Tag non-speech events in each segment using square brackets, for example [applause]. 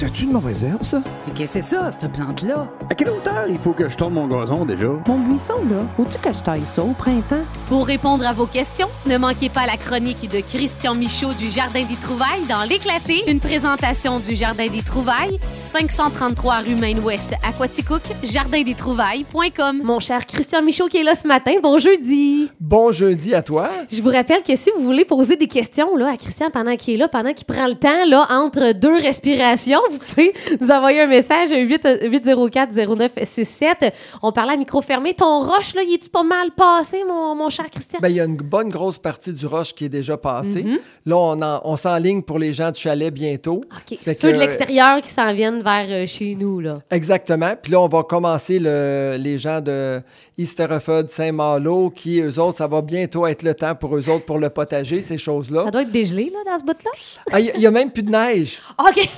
C'est-tu une mauvaise herbe, ça? Mais qu'est-ce que c'est ça, cette plante-là? À quelle hauteur? Il faut que je tourne mon gazon déjà? Mon buisson, là, faut-tu que je taille ça au printemps? Pour répondre à vos questions, ne manquez pas la chronique de Christian Michaud du Jardin des Trouvailles dans L'éclaté, une présentation du Jardin des Trouvailles, 533 rue Maine-Ouest à Quaticook, jardindestrouvailles.com. Mon cher Christian Michaud qui est là ce matin, bon jeudi! Bon jeudi à toi. Je vous rappelle que si vous voulez poser des questions là, à Christian pendant qu'il est là, pendant qu'il prend le temps là, entre deux respirations, vous pouvez nous envoyer un message 804-0967. On parlait à micro fermé. Ton roche, là, il est-tu pas mal passé, mon, mon cher Christian? Ben, il y a une bonne grosse partie du roche qui est déjà passée. Mhm. Là, on, en- on s'enligne pour les gens de chalet bientôt. OK, ceux que- de l'extérieur qui s'en viennent vers euh, chez nous, là. Exactement. Puis là, on va commencer le- les gens de Easterford, Saint-Malo, qui, eux autres, ça va bientôt être le temps pour eux autres pour le potager, ces choses-là. Ça doit être dégelé, là, dans ce bout-là? Ah, Il n'y a même plus de neige. [laughs] OK.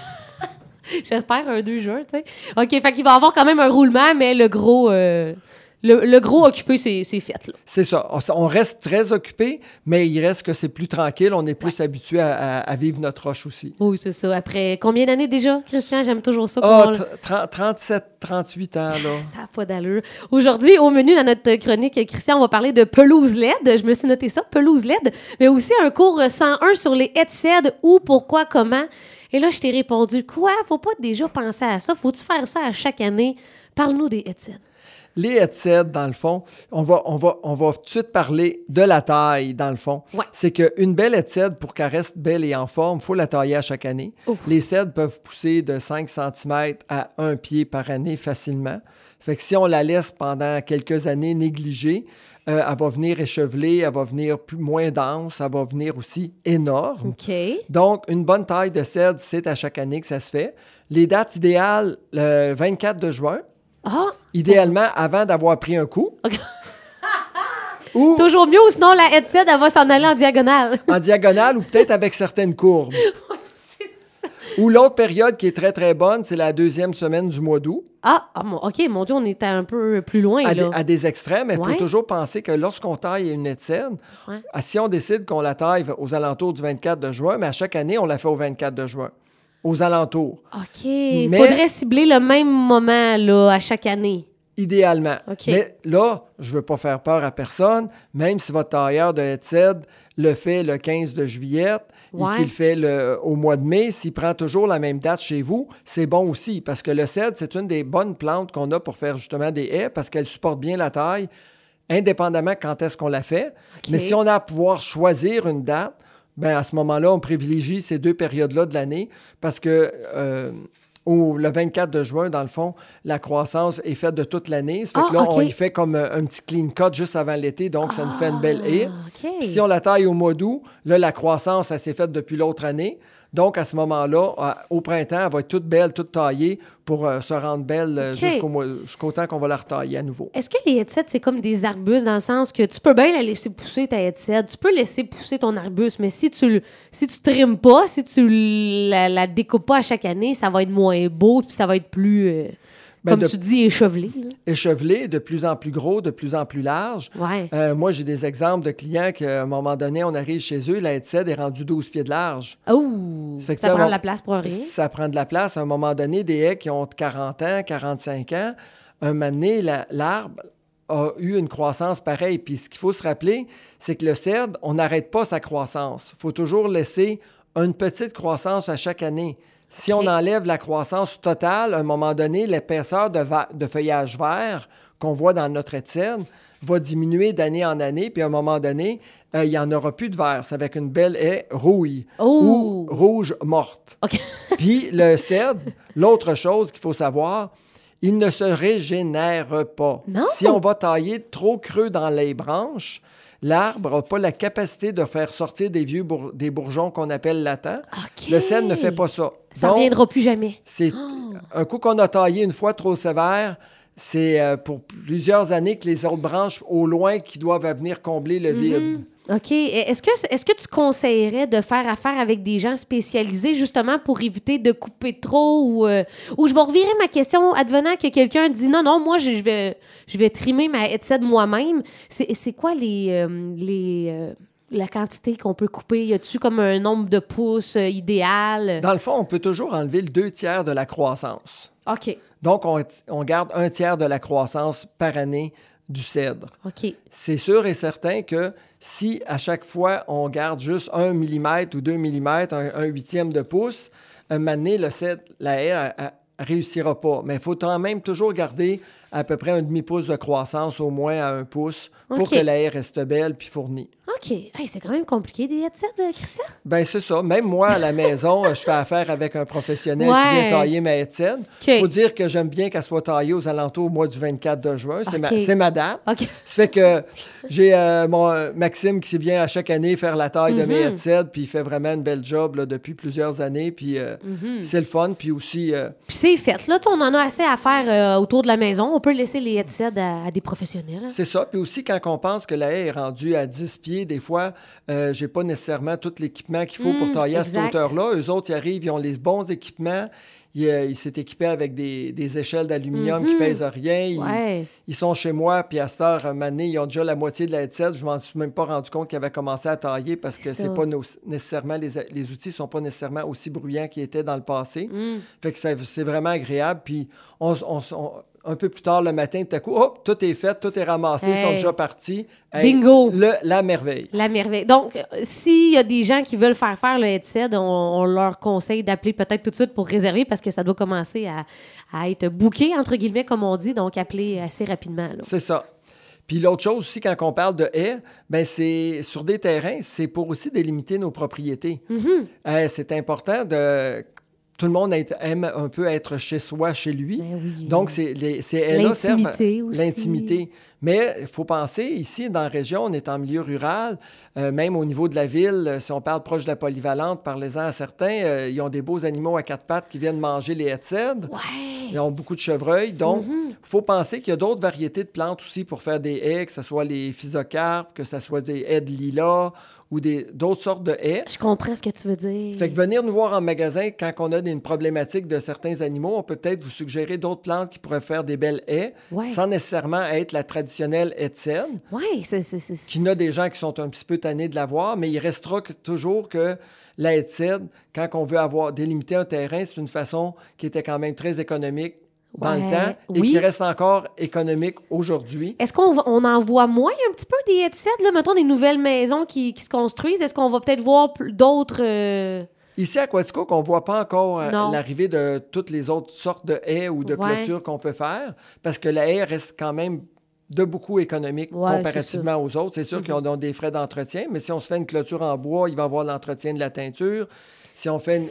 [laughs] J'espère un 2 juin, tu sais. OK, fait qu'il va avoir quand même un roulement, mais le gros, euh, le, le gros occupé, c'est fait. C'est ça. On- On reste très occupé, mais il reste que c'est plus tranquille. On est plus habitué à, vivre notre roche aussi. Oui, c'est ça. Après combien d'années déjà, Christian? J'aime toujours ça. Tr- 37, 38 ans, là. [laughs] Ça n'a pas d'allure. Aujourd'hui, au menu dans notre chronique, Christian, on va parler de pelouse LED. Je me suis noté ça, pelouse LED, mais aussi un cours 101 sur les cèdre, où, pourquoi, comment. Et là, je t'ai répondu, quoi? Faut pas déjà penser à ça? Faut-tu faire ça à chaque année? Parle-nous des cèdre. Les cèdre, dans le fond, on va, on, va, on va tout de suite parler de la taille, dans le fond. Ouais. C'est qu'une belle cèdre, pour qu'elle reste belle et en forme, il faut la tailler à chaque année. Ouf. Les cèdres peuvent pousser de 5 cm à 1 pied par année facilement. Fait que si on la laisse pendant quelques années négligée, euh, elle va venir échevelée, elle va venir plus, moins dense, elle va venir aussi énorme. Donc, une bonne taille de cèdre, c'est à chaque année que ça se fait. Les dates idéales, le 24 de juin, Ah, idéalement avant d'avoir pris un coup. [laughs] Ou toujours mieux, ou sinon la cèdre, elle va s'en aller en diagonale. en diagonale, ou peut-être avec certaines courbes. [laughs] c'est ça. Ou l'autre période qui est très, très bonne, c'est la deuxième semaine du mois d'août, Ah, ah, OK, mon Dieu, on était un peu plus loin, à, des- là. à des extrêmes. Mais il Ouais. faut toujours penser que lorsqu'on taille une haie de cèdre, Ouais. ah, si on décide qu'on la taille aux alentours du 24 de juin, mais à chaque année, on la fait au 24 de juin. Aux alentours, OK. Mais- Faudrait cibler le même moment, là, à chaque année. idéalement. OK. Mais là, je ne veux pas faire peur à personne, même si votre tailleur de cèdre le fait le 15 de juillet Ouais. et qu'il le fait le- au mois de mai, s'il prend toujours la même date chez vous, c'est bon aussi parce que le cèdre, c'est une des bonnes plantes qu'on a pour faire justement des haies parce qu'elle supporte bien la taille, indépendamment quand est-ce qu'on la fait. Mais si on a à pouvoir choisir une date, ben à ce moment-là, on privilégie ces deux périodes-là de l'année parce que euh, au, le 24 de juin, dans le fond, la croissance est faite de toute l'année. Ça fait Ah, que là, on y fait comme euh, un petit clean cut juste avant l'été, donc ça nous fait une belle haie. Ah. Puis si on la taille au mois d'août, là, la croissance, elle s'est faite depuis l'autre année. Donc, à ce moment-là, à- au printemps, elle va être toute belle, toute taillée pour euh, se rendre belle euh, jusqu'au temps qu'on va la retailler à nouveau. Est-ce que les headsets, c'est comme des arbustes dans le sens que tu peux bien la laisser pousser ta headset, tu peux laisser pousser ton arbuste, mais si tu si tu trimes pas, si tu la, la découpes pas à chaque année, ça va être moins beau, puis ça va être plus, euh, Ben, comme de- tu dis, échevelé. là. Échevelé, de plus en plus gros, de plus en plus large. Ouais. Euh, moi, j'ai des exemples de clients qu'à un moment donné, on arrive chez eux, la headset est rendue 12 pieds de large. Oh, Ça prend de la place pour rien. Ça prend de la place. À un moment donné, des haies qui ont 40 ans, 45 ans, un moment donné, la- l'arbre a eu une croissance pareille. Puis ce qu'il faut se rappeler, c'est que le cèdre, on n'arrête pas sa croissance. Il faut toujours laisser une petite croissance à chaque année. Si on enlève la croissance totale, à un moment donné, l'épaisseur de, feuillage vert qu'on voit dans notre cèdre va diminuer d'année en année, puis à un moment donné, euh, il n'y en aura plus de vert. C'est avec une belle haie rouille Oh! ou rouge morte. [laughs] Puis le cèdre, l'autre chose qu'il faut savoir, il ne se régénère pas. Non? Si on va tailler trop creux dans les branches, l'arbre n'a pas la capacité de faire sortir des vieux bour- des bourgeons qu'on appelle latents. Le cèdre ne fait pas ça. Ça Donc, reviendra plus jamais. c'est un coup qu'on a taillé une fois trop sévère, c'est euh, pour plusieurs années que les autres branches au loin qui doivent venir combler le vide. OK? Est-ce que, est que tu conseillerais de faire affaire avec des gens spécialisés justement pour éviter de couper trop ou, euh, ou je vais revirer ma question advenant que quelqu'un dit non, non, moi, je, je vais, je vais trimer ma headset moi-même. C'est quoi les, euh, les, euh, la quantité qu'on peut couper? Y a-tu comme un nombre de pouces idéal? Dans le fond, on peut toujours enlever le deux tiers de la croissance. OK. Donc, on, on garde un tiers de la croissance par année du cèdre. C'est sûr et certain que si à chaque fois on garde juste un millimètre ou deux millimètres, un, un huitième de pouce, un moment donné, le cèdre, la haie, elle- elle réussira pas. Mais il faut quand même toujours garder à peu près un demi-pouce de croissance, au moins à un pouce, pour que la haie reste belle puis fournie. OK. Hey, c'est quand même compliqué des headsets, Christian? Ben c'est ça. Même moi, à la [laughs] maison, euh, je fais affaire avec un professionnel qui vient tailler ma headset. OK. faut dire que j'aime bien qu'elle soit taillée aux alentours au mois du 24 de juin. C'est ma, ma date. OK. Ça fait que j'ai euh, mon euh, Maxime qui vient à chaque année faire la taille de Mhm. mes headsets, puis il fait vraiment une belle job là, depuis plusieurs années, puis euh, Mhm. c'est le fun, puis aussi... euh, Puis c'est fait. Là, on en a assez à faire autour de la maison. On peut laisser les headsets à, à des professionnels. hein? C'est ça. Puis aussi, quand on pense que la haie est rendue à 10 pieds, des fois, euh, j'ai pas nécessairement tout l'équipement qu'il faut pour Mm, tailler à cette hauteur-là. Eux autres, ils arrivent, ils ont les bons équipements. Ils euh, ils s'est équipé avec des, des échelles d'aluminium qui Mhm. pèsent rien. Ils, Ouais. ils sont chez moi, puis à cette heure, donné, ils ont déjà la moitié de la headset. Je m'en suis même pas rendu compte qu'ils avaient commencé à tailler parce que c'est pas nos- nécessairement, les, les outils sont pas nécessairement aussi bruyants qu'ils étaient dans le passé. Mm. Fait que c'est vraiment agréable. Puis on, on- on- un peu plus tard le matin, tout à coup, hop, tout est fait, tout est ramassé, ils sont déjà partis. Hey, Bingo! le- la merveille. La merveille. Donc, euh, s'il y a des gens qui veulent faire faire le headset, on, on leur conseille d'appeler peut-être tout de suite pour réserver parce que ça doit commencer à, à être booké, entre guillemets, comme on dit. Donc, appeler assez rapidement. C'est ça. Puis l'autre chose aussi, quand on parle de haies, ben c'est sur des terrains, c'est pour aussi délimiter nos propriétés. Euh, c'est important de... Tout le monde aime un peu être chez soi, chez lui. Ben oui. Donc, c'est L'intimité aussi. L'intimité. Mais il faut penser, ici, dans la région, on est en milieu rural, euh, même au niveau de la ville, euh, si on parle proche de la polyvalente, parlez-en à certains, euh, ils ont des beaux animaux à quatre pattes qui viennent manger les cèdre. Ouais. Ils ont beaucoup de chevreuils. Donc, il Mhm. faut penser qu'il y a d'autres variétés de plantes aussi pour faire des haies, que ce soit les physocarpes, que ce soit des haies de lilas ou d'autres sortes de haies. Je comprends ce que tu veux dire. Fait que venir nous voir en magasin quand on a une problématique de certains animaux, on peut peut-être vous suggérer d'autres plantes qui pourraient faire des belles haies, Ouais. sans nécessairement être la traditionnelle haie de. Oui, c'est. Qu'il y a des gens qui sont un petit peu tannés de la voir, mais il restera que- toujours que la haie de cèdre, quand on veut avoir délimité un terrain, c'est une façon qui était quand même très économique dans Ouais, le temps et oui. qui reste encore économique aujourd'hui. Est-ce qu'on on en voit moins un petit peu des headsets, là, mettons des nouvelles maisons qui, qui se construisent? Est-ce qu'on va peut-être voir d'autres. euh, Ici à Quatico, on ne voit pas encore euh, l'arrivée de toutes les autres sortes de haies ou de Ouais. clôtures qu'on peut faire, parce que la haie reste quand même de beaucoup économique Ouais, comparativement aux autres. C'est sûr Mhm. qu'ils ont des frais d'entretien, mais si on se fait une clôture en bois, il va y avoir l'entretien de la teinture. Si on fait une...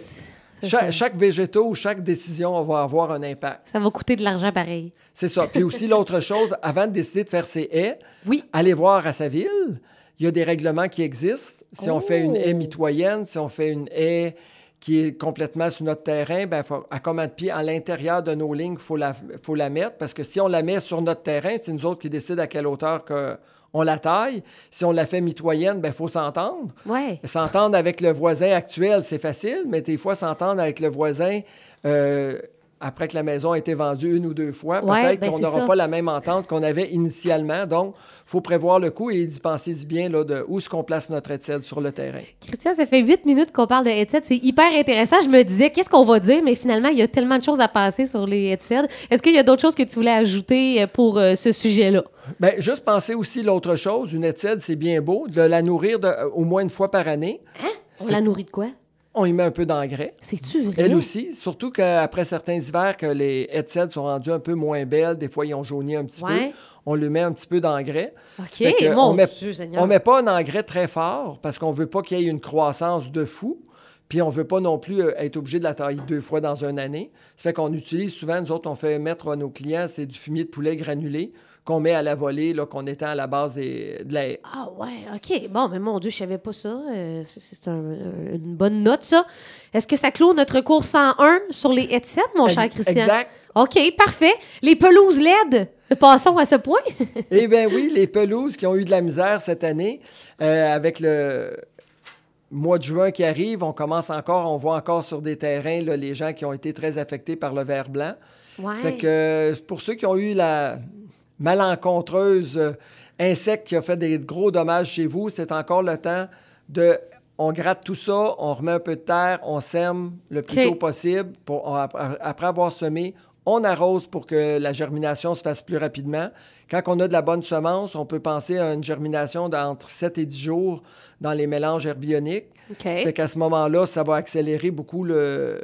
Cha- chaque végétaux ou chaque décision va avoir un impact. Ça va coûter de l'argent pareil. C'est ça. Puis aussi, [laughs] l'autre chose, avant de décider de faire ses haies, Oui. aller voir à sa ville. Il y a des règlements qui existent. Si on fait une haie Oh. mitoyenne, si on fait une haie qui est complètement sur notre terrain, ben, faut- à combien de pieds à l'intérieur de nos lignes, il faut la, faut la mettre. Parce que si on la met sur notre terrain, c'est nous autres qui décident à quelle hauteur que on la taille. Si on la fait mitoyenne, il faut s'entendre. Ouais. S'entendre avec le voisin actuel, c'est facile, mais des fois, s'entendre avec le voisin euh, après que la maison a été vendue une ou deux fois, Ouais, peut-être ben, qu'on n'aura pas la même entente qu'on avait initialement. Donc, il faut prévoir le coup et d'y penser bien là, de où est-ce qu'on place notre étienne sur le terrain. Christian, ça fait huit minutes qu'on parle de. C'est hyper intéressant. Je me disais, qu'est-ce qu'on va dire? Mais finalement, il y a tellement de choses à passer sur les headsets. Est-ce qu'il y a d'autres choses que tu voulais ajouter euh, pour euh, ce sujet-là? Ben, juste penser aussi l'autre chose, une étienne, c'est bien beau, de la nourrir de- euh, au moins une fois par année. On la nourrit de quoi? On y met un peu d'engrais. C'est-tu vrai? Elle aussi, surtout qu'après certains hivers, que les headsets sont rendus un peu moins belles, des fois ils ont jauni un petit Ouais. peu, on lui met un petit peu d'engrais. OK. Mon on met, Dieu, Seigneur. on met pas un engrais très fort parce qu'on veut pas qu'il y ait une croissance de fou. Puis on veut pas non plus euh, être obligé de la tailler deux fois dans une année. Ça fait qu'on utilise souvent, nous autres, on fait mettre à nos clients, c'est du fumier de poulet granulé qu'on met à la volée, là, qu'on étend à la base des, de la haie. Ah ouais, OK. Bon, mais mon Dieu, je savais pas ça. Euh, c'est- un- euh, une bonne note, ça. Est-ce que ça clôt notre cours 101 sur les headsets, mon cher Christian? Exact. OK, parfait. Les pelouses LED. Passons à ce point. [laughs] Eh bien oui, les pelouses qui ont eu de la misère cette année, euh, avec le mois de juin qui arrive, on commence encore, on voit encore sur des terrains là, les gens qui ont été très affectés par le ver blanc. Ouais. Fait que pour ceux qui ont eu la malencontreuse euh, insecte qui a fait des gros dommages chez vous, c'est encore le temps de on gratte tout ça, on remet un peu de terre, on sème le plus tôt possible. Pour, on- après avoir semé, on arrose pour que la germination se fasse plus rapidement. Quand on a de la bonne semence, on peut penser à une germination d'entre 7 et 10 jours dans les mélanges herbioniques. OK. Ça fait qu'à ce moment-là, ça va accélérer beaucoup le,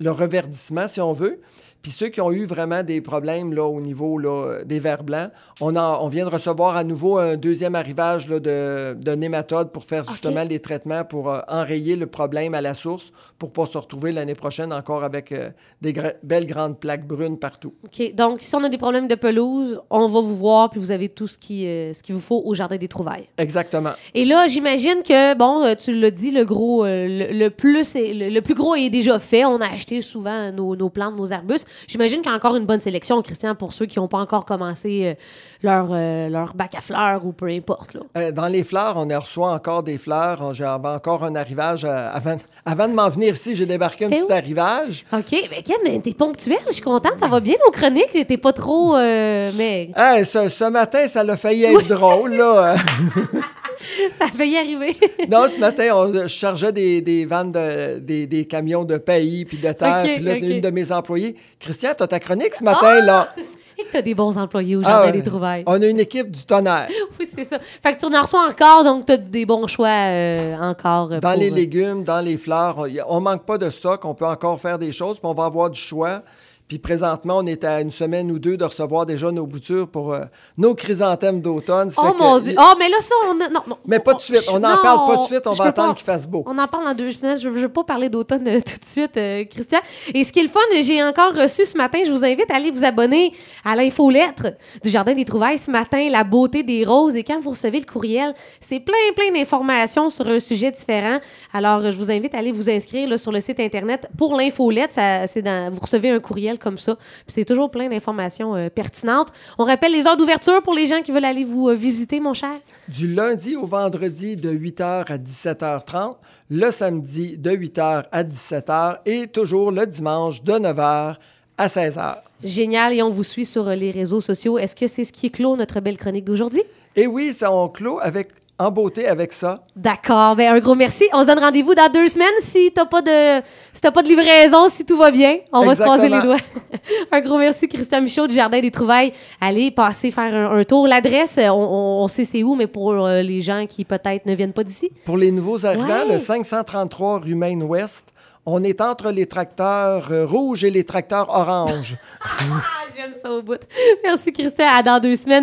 le reverdissement, si on veut. Puis ceux qui ont eu vraiment des problèmes là, au niveau là, des vers blancs, on, en- on vient de recevoir à nouveau un deuxième arrivage là, de, de nématodes pour faire justement les traitements pour euh, enrayer le problème à la source pour ne pas se retrouver l'année prochaine encore avec euh, des gra- belles grandes plaques brunes partout. OK. Donc, si on a des problèmes de pelouse, on va vous voir, puis vous avez tout ce qui, euh, ce qu'il vous faut au Jardin des Trouvailles. Exactement. Et là, j'imagine que, bon, tu l'as dit, le gros, le, le plus, est- le, le plus gros est déjà fait. On a acheté souvent nos, nos plantes, nos arbustes. J'imagine qu'il y a encore une bonne sélection, Christian, pour ceux qui n'ont pas encore commencé euh, leur, euh, leur bac à fleurs ou peu importe. Là. Euh, dans les fleurs, on en reçoit encore des fleurs. J'avais encore un arrivage. avant, avant de m'en venir ici, j'ai débarqué un petit arrivage. OK. Ben, Ken, t'es ponctuel. Je suis contente. Ça va bien, nos chroniques. J'étais pas trop. euh, mais Hey, ce, ce matin, ça l'a failli être [laughs] drôle, là. [laughs] [laughs] ça a failli arriver. [laughs] non, ce matin, on, je chargeais des, des vannes, de- des, des camions de pays puis de terre. Puis là, une de mes employés, Christian, t'as ta chronique ce matin, là. Et que t'as des bons employés au Ah, Jardin des Trouvailles. On a une équipe du tonnerre. [laughs] Oui, c'est ça. Fait que tu en reçois encore, donc t'as des bons choix euh, encore. euh, Dans pour, les euh, légumes, dans les fleurs, on, y on manque pas de stock. On peut encore faire des choses, puis on va avoir du choix. Puis présentement, on est à une semaine ou deux de recevoir déjà nos boutures pour euh, nos chrysanthèmes d'automne. Oh fait que- mon Dieu. Oh, mais là, ça, on a. Non, non. Mais pas de suite. On n'en parle pas de suite. On va attendre qu'il fasse beau. On en parle dans deux semaines. Je ne veux pas parler d'automne euh, tout de suite, euh, Christian. Et ce qui est le fun, j'ai encore reçu ce matin, je vous invite à aller vous abonner à l'infolettre du Jardin des Trouvailles ce matin, La beauté des roses. Et quand vous recevez le courriel, c'est plein, plein d'informations sur un sujet différent. Alors, je vous invite à aller vous inscrire là, sur le site Internet pour l'infolettre. Ça, c'est dans, vous recevez un courriel comme ça. C'est toujours plein d'informations euh, pertinentes. On rappelle les heures d'ouverture pour les gens qui veulent aller vous euh, visiter, mon cher. Du lundi au vendredi de 8h à 17h30, le samedi de 8h à 17h et toujours le dimanche de 9h à 16h. Génial, et on vous suit sur euh, les réseaux sociaux. Est-ce que c'est ce qui clôt notre belle chronique d'aujourd'hui? Et oui, ça on clôt avec, en beauté avec ça. D'accord, ben un gros merci. On se donne rendez-vous dans deux semaines si t'as pas de si t'as pas de livraison, si tout va bien. On va se croiser les doigts. [laughs] un gros merci, Christian Michaud du Jardin des Trouvailles. Allez passer faire un, un tour. L'adresse, on, sait c'est où, mais pour euh, les gens qui peut-être ne viennent pas d'ici. Pour les nouveaux arrivants, Ouais. le 533 rue Maine-Ouest, on est entre les tracteurs euh, rouges et les tracteurs oranges. [laughs] Ah, j'aime ça au bout. Merci, Christian. À dans deux semaines.